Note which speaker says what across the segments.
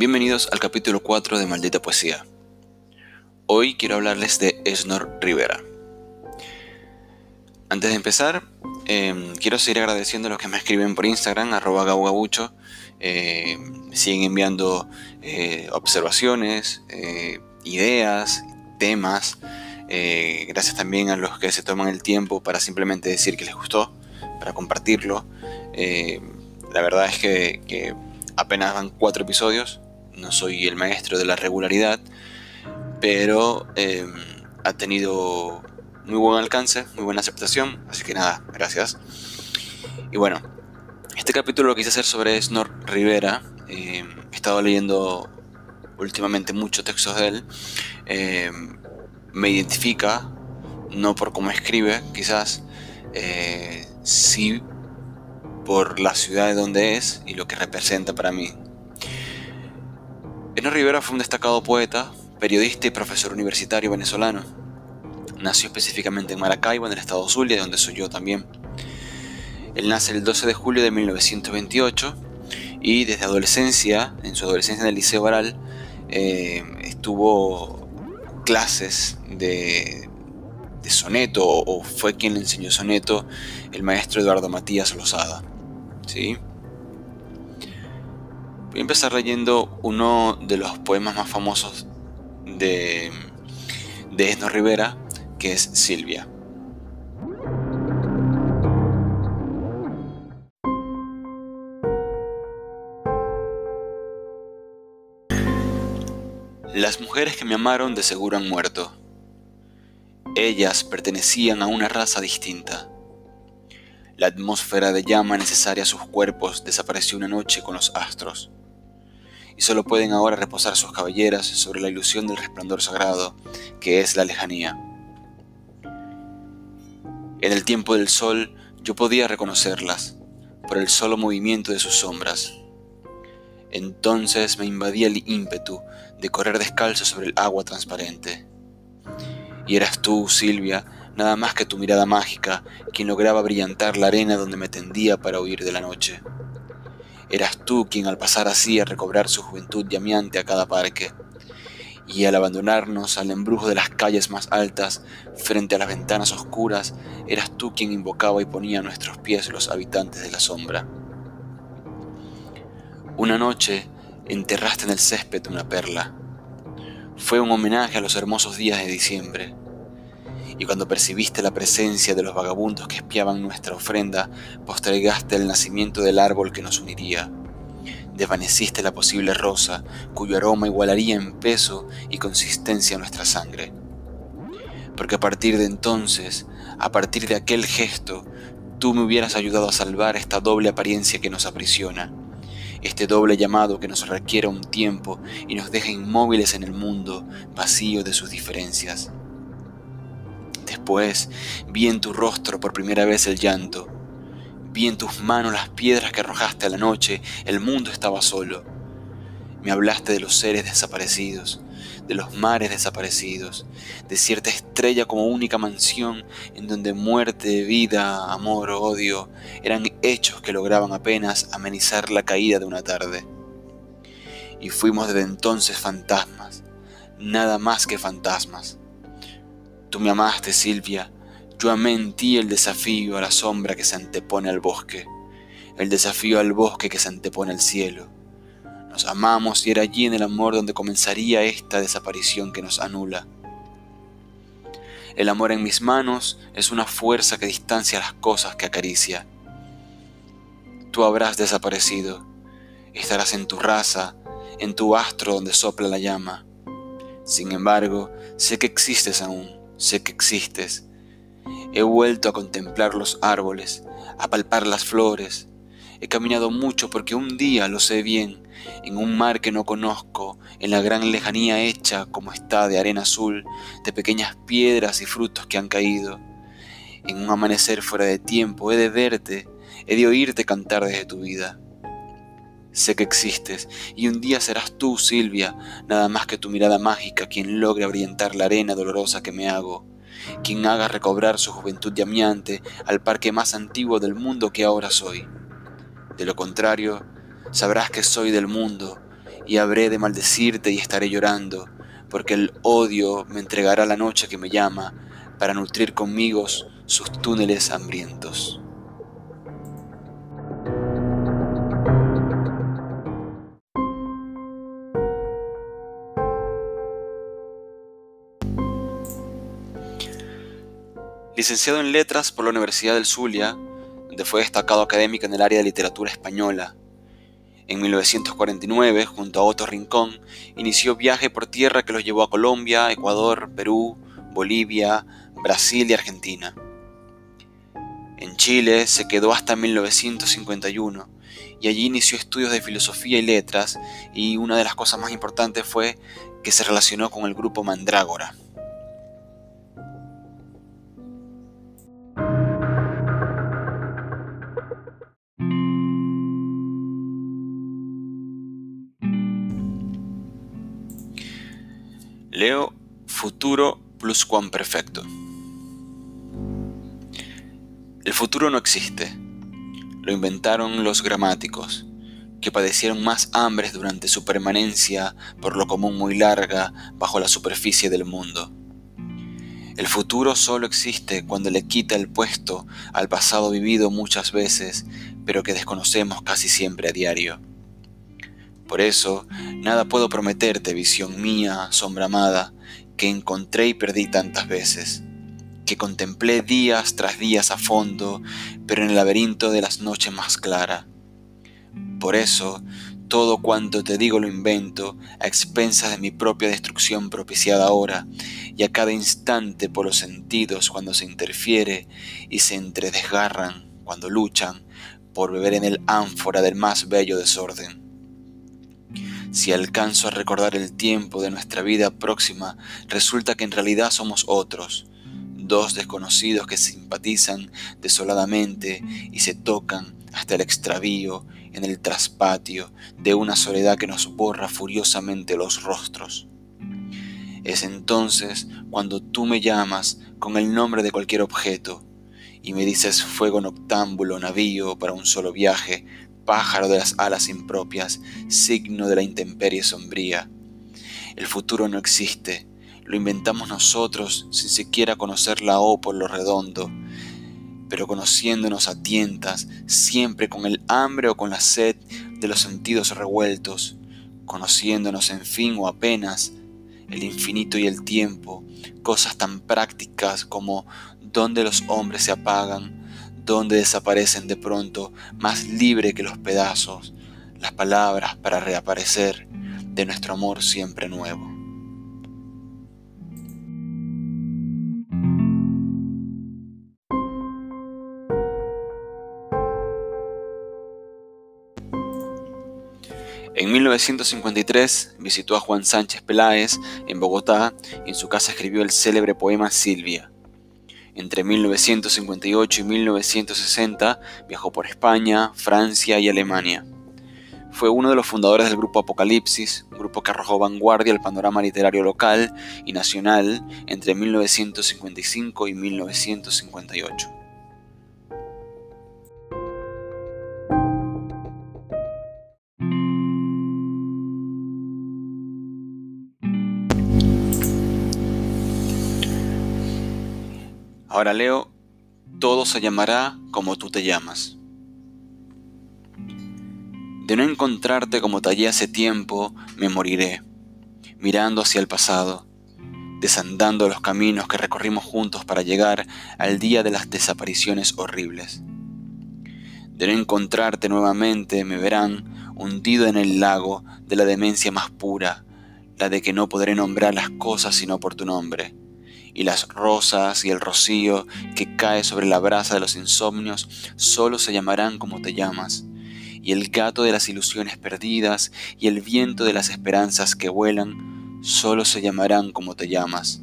Speaker 1: Bienvenidos al capítulo 4 de Maldita Poesía. Hoy quiero hablarles de Esnor Rivera. Antes de empezar, em, quiero seguir agradeciendo a los que me escriben por Instagram, arroba gaugabucho. Eh, siguen enviando eh, observaciones, eh, ideas, temas. gracias también a los que se toman el tiempo para simplemente decir que les gustó, para compartirlo. la verdad es que apenas van cuatro episodios, no soy el maestro de la regularidad, pero em, ha tenido muy buen alcance, muy buena aceptación, así que nada, gracias. Y bueno, este capítulo lo quise hacer sobre Snor Rivera, em, he estado leyendo últimamente muchos textos de él, em, me identifica, no por cómo escribe, quizás, eh, sí por la ciudad de donde es y lo que representa para mí. Eno Rivera fue un destacado poeta, periodista y profesor universitario venezolano. Nació específicamente en Maracaibo, en el estado Zulia, de donde soy yo también. Él nace el 12 de julio de 1928 y desde adolescencia, en su adolescencia en el Liceo Baral, eh, estuvo clases de, de soneto o fue quien le enseñó soneto el maestro Eduardo Matías Lozada. ¿sí? Voy a empezar leyendo uno de los poemas más famosos de, de Esno Rivera, que es Silvia. Las mujeres que me amaron de seguro han muerto. Ellas pertenecían a una raza distinta. La atmósfera de llama necesaria a sus cuerpos desapareció una noche con los astros, y solo pueden ahora reposar sus cabelleras sobre la ilusión del resplandor sagrado que es la lejanía. En el tiempo del sol yo podía reconocerlas por el solo movimiento de sus sombras. Entonces me invadía el ímpetu de correr descalzo sobre el agua transparente. Y eras tú, Silvia, nada más que tu mirada mágica, quien lograba brillantar la arena donde me tendía para huir de la noche. Eras tú quien al pasar así a recobrar su juventud llameante a cada parque, y al abandonarnos al embrujo de las calles más altas, frente a las ventanas oscuras, eras tú quien invocaba y ponía a nuestros pies los habitantes de la sombra. Una noche enterraste en el césped una perla. Fue un homenaje a los hermosos días de diciembre y cuando percibiste la presencia de los vagabundos que espiaban nuestra ofrenda, postergaste el nacimiento del árbol que nos uniría. Desvaneciste la posible rosa, cuyo aroma igualaría en peso y consistencia nuestra sangre. Porque a partir de entonces, a partir de aquel gesto, tú me hubieras ayudado a salvar esta doble apariencia que nos aprisiona, este doble llamado que nos requiere un tiempo y nos deja inmóviles en el mundo, vacío de sus diferencias. Después vi en tu rostro por primera vez el llanto. Vi en tus manos las piedras que arrojaste a la noche. El mundo estaba solo. Me hablaste de los seres desaparecidos, de los mares desaparecidos, de cierta estrella como única mansión en donde muerte, vida, amor, odio eran hechos que lograban apenas amenizar la caída de una tarde. Y fuimos desde entonces fantasmas, nada más que fantasmas Tú me amaste, Silvia. Yo amé en ti el desafío a la sombra que se antepone al bosque, el desafío al bosque que se antepone al cielo. Nos amamos y era allí en el amor donde comenzaría esta desaparición que nos anula. El amor en mis manos es una fuerza que distancia las cosas que acaricia. Tú habrás desaparecido, estarás en tu raza, en tu astro donde sopla la llama. Sin embargo, sé que existes aún sé que existes. He vuelto a contemplar los árboles, a palpar las flores. He caminado mucho porque un día lo sé bien, en un mar que no conozco, en la gran lejanía hecha como está de arena azul, de pequeñas piedras y frutos que han caído. En un amanecer fuera de tiempo he de verte, he de oírte cantar desde tu vida. Sé que existes, y un día serás tú, Silvia, nada más que tu mirada mágica quien logre abrientar la arena dolorosa que me hago, quien haga recobrar su juventud llameante al parque más antiguo del mundo que ahora soy. De lo contrario, sabrás que soy del mundo, y habré de maldecirte y estaré llorando, porque el odio me entregará la noche que me llama para nutrir conmigo sus túneles hambrientos. Licenciado en Letras por la Universidad del Zulia, donde fue destacado académico en el área de literatura española. En 1949, junto a Otto Rincón, inició viaje por tierra que los llevó a Colombia, Ecuador, Perú, Bolivia, Brasil y Argentina. En Chile se quedó hasta 1951 y allí inició estudios de filosofía y letras y una de las cosas más importantes fue que se relacionó con el grupo Mandrágora. Futuro plus perfecto. El futuro no existe. Lo inventaron los gramáticos, que padecieron más hambres durante su permanencia por lo común muy larga bajo la superficie del mundo. El futuro solo existe cuando le quita el puesto al pasado vivido muchas veces, pero que desconocemos casi siempre a diario. Por eso, nada puedo prometerte, visión mía, sombra amada, que encontré y perdí tantas veces, que contemplé días tras días a fondo, pero en el laberinto de las noches más clara. Por eso, todo cuanto te digo lo invento a expensas de mi propia destrucción propiciada ahora, y a cada instante por los sentidos cuando se interfiere y se entredesgarran cuando luchan por beber en el ánfora del más bello desorden. Si alcanzo a recordar el tiempo de nuestra vida próxima, resulta que en realidad somos otros, dos desconocidos que simpatizan desoladamente y se tocan hasta el extravío en el traspatio de una soledad que nos borra furiosamente los rostros. Es entonces cuando tú me llamas con el nombre de cualquier objeto y me dices fuego noctámbulo, navío para un solo viaje, pájaro de las alas impropias, signo de la intemperie sombría. El futuro no existe, lo inventamos nosotros sin siquiera conocer la O por lo redondo, pero conociéndonos a tientas, siempre con el hambre o con la sed de los sentidos revueltos, conociéndonos en fin o apenas el infinito y el tiempo, cosas tan prácticas como dónde los hombres se apagan, donde desaparecen de pronto, más libre que los pedazos, las palabras para reaparecer de nuestro amor siempre nuevo. En 1953 visitó a Juan Sánchez Peláez en Bogotá y en su casa escribió el célebre poema Silvia. Entre 1958 y 1960 viajó por España, Francia y Alemania. Fue uno de los fundadores del grupo Apocalipsis, grupo que arrojó vanguardia al panorama literario local y nacional entre 1955 y 1958. Ahora leo, todo se llamará como tú te llamas. De no encontrarte como tallé hace tiempo, me moriré, mirando hacia el pasado, desandando los caminos que recorrimos juntos para llegar al día de las desapariciones horribles. De no encontrarte nuevamente, me verán hundido en el lago de la demencia más pura, la de que no podré nombrar las cosas sino por tu nombre y las rosas y el rocío que cae sobre la brasa de los insomnios solo se llamarán como te llamas, y el gato de las ilusiones perdidas y el viento de las esperanzas que vuelan solo se llamarán como te llamas.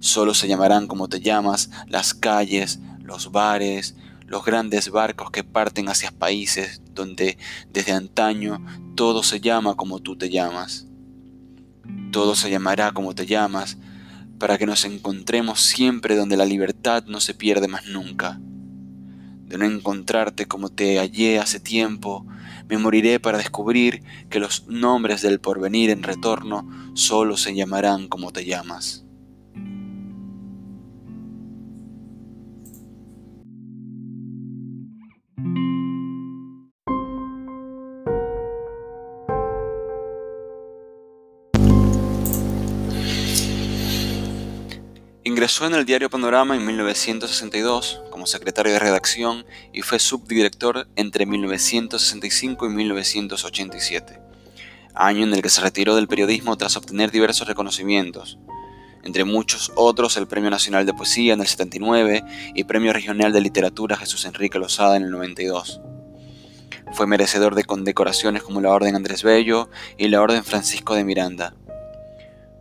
Speaker 1: Solo se llamarán como te llamas las calles, los bares, los grandes barcos que parten hacia países donde desde antaño todo se llama como tú te llamas. Todo se llamará como te llamas, para que nos encontremos siempre donde la libertad no se pierde más nunca. De no encontrarte como te hallé hace tiempo, me moriré para descubrir que los nombres del porvenir en retorno solo se llamarán como te llamas. Ingresó en el diario Panorama en 1962 como secretario de redacción y fue subdirector entre 1965 y 1987, año en el que se retiró del periodismo tras obtener diversos reconocimientos, entre muchos otros el Premio Nacional de Poesía en el 79 y Premio Regional de Literatura Jesús Enrique Lozada en el 92. Fue merecedor de condecoraciones como la Orden Andrés Bello y la Orden Francisco de Miranda.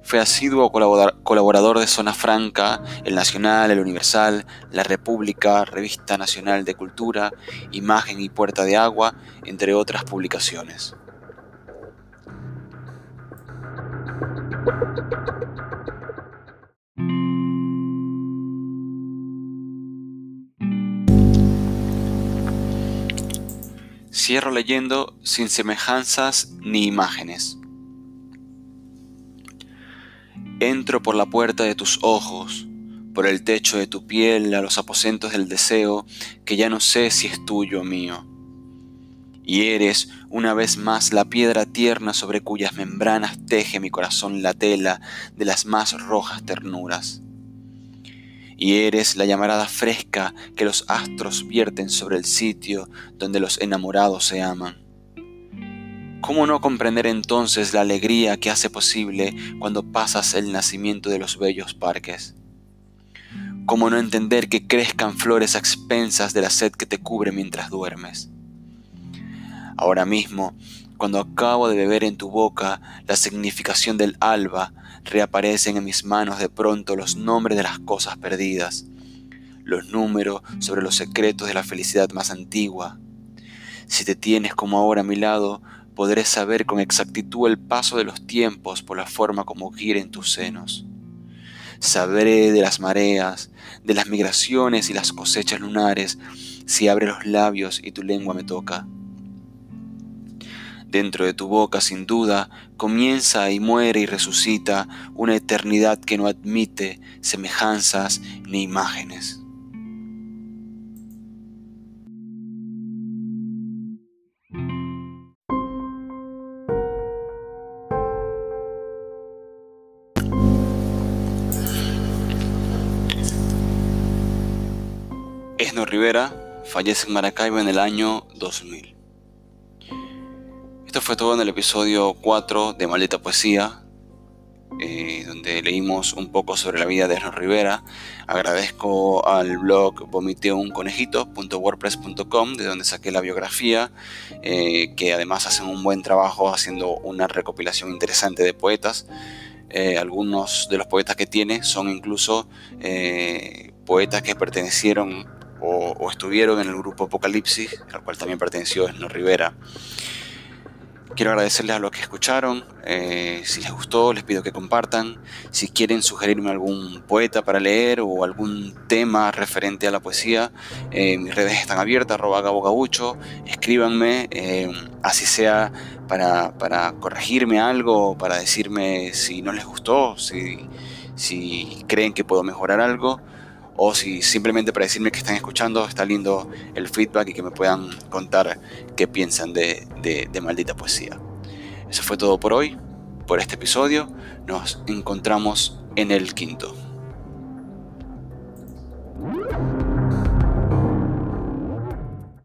Speaker 1: Fue asiduo colaborador de Zona Franca, El Nacional, El Universal, La República, Revista Nacional de Cultura, Imagen y Puerta de Agua, entre otras publicaciones. Cierro leyendo sin semejanzas ni imágenes. Entro por la puerta de tus ojos, por el techo de tu piel a los aposentos del deseo que ya no sé si es tuyo o mío. Y eres una vez más la piedra tierna sobre cuyas membranas teje mi corazón la tela de las más rojas ternuras. Y eres la llamarada fresca que los astros vierten sobre el sitio donde los enamorados se aman. ¿Cómo no comprender entonces la alegría que hace posible cuando pasas el nacimiento de los bellos parques? ¿Cómo no entender que crezcan flores a expensas de la sed que te cubre mientras duermes? Ahora mismo, cuando acabo de beber en tu boca la significación del alba, reaparecen en mis manos de pronto los nombres de las cosas perdidas, los números sobre los secretos de la felicidad más antigua. Si te tienes como ahora a mi lado, podré saber con exactitud el paso de los tiempos por la forma como giren tus senos. Sabré de las mareas, de las migraciones y las cosechas lunares, si abre los labios y tu lengua me toca. Dentro de tu boca, sin duda, comienza y muere y resucita una eternidad que no admite semejanzas ni imágenes. Esno Rivera fallece en Maracaibo en el año 2000. Esto fue todo en el episodio 4 de Maldita Poesía, eh, donde leímos un poco sobre la vida de Esno Rivera. Agradezco al blog vomiteunconejito.wordpress.com, de donde saqué la biografía, eh, que además hacen un buen trabajo haciendo una recopilación interesante de poetas. Eh, algunos de los poetas que tiene son incluso poetas que pertenecieron o, estuvieron en el grupo Apocalipsis, al cual también perteneció Esno Rivera. Quiero agradecerles a los que escucharon. Eh, si les gustó, les pido que compartan. Si quieren sugerirme algún poeta para leer o algún tema referente a la poesía, eh, mis redes están abiertas, arroba gabogabucho. Escríbanme, eh, así sea para, para, corregirme algo, para decirme si no les gustó, si, si creen que puedo mejorar algo o si simplemente para decirme que están escuchando, está lindo el feedback y que me puedan contar qué piensan de, de, maldita poesía. Eso fue todo por hoy, por este episodio. Nos encontramos en el quinto.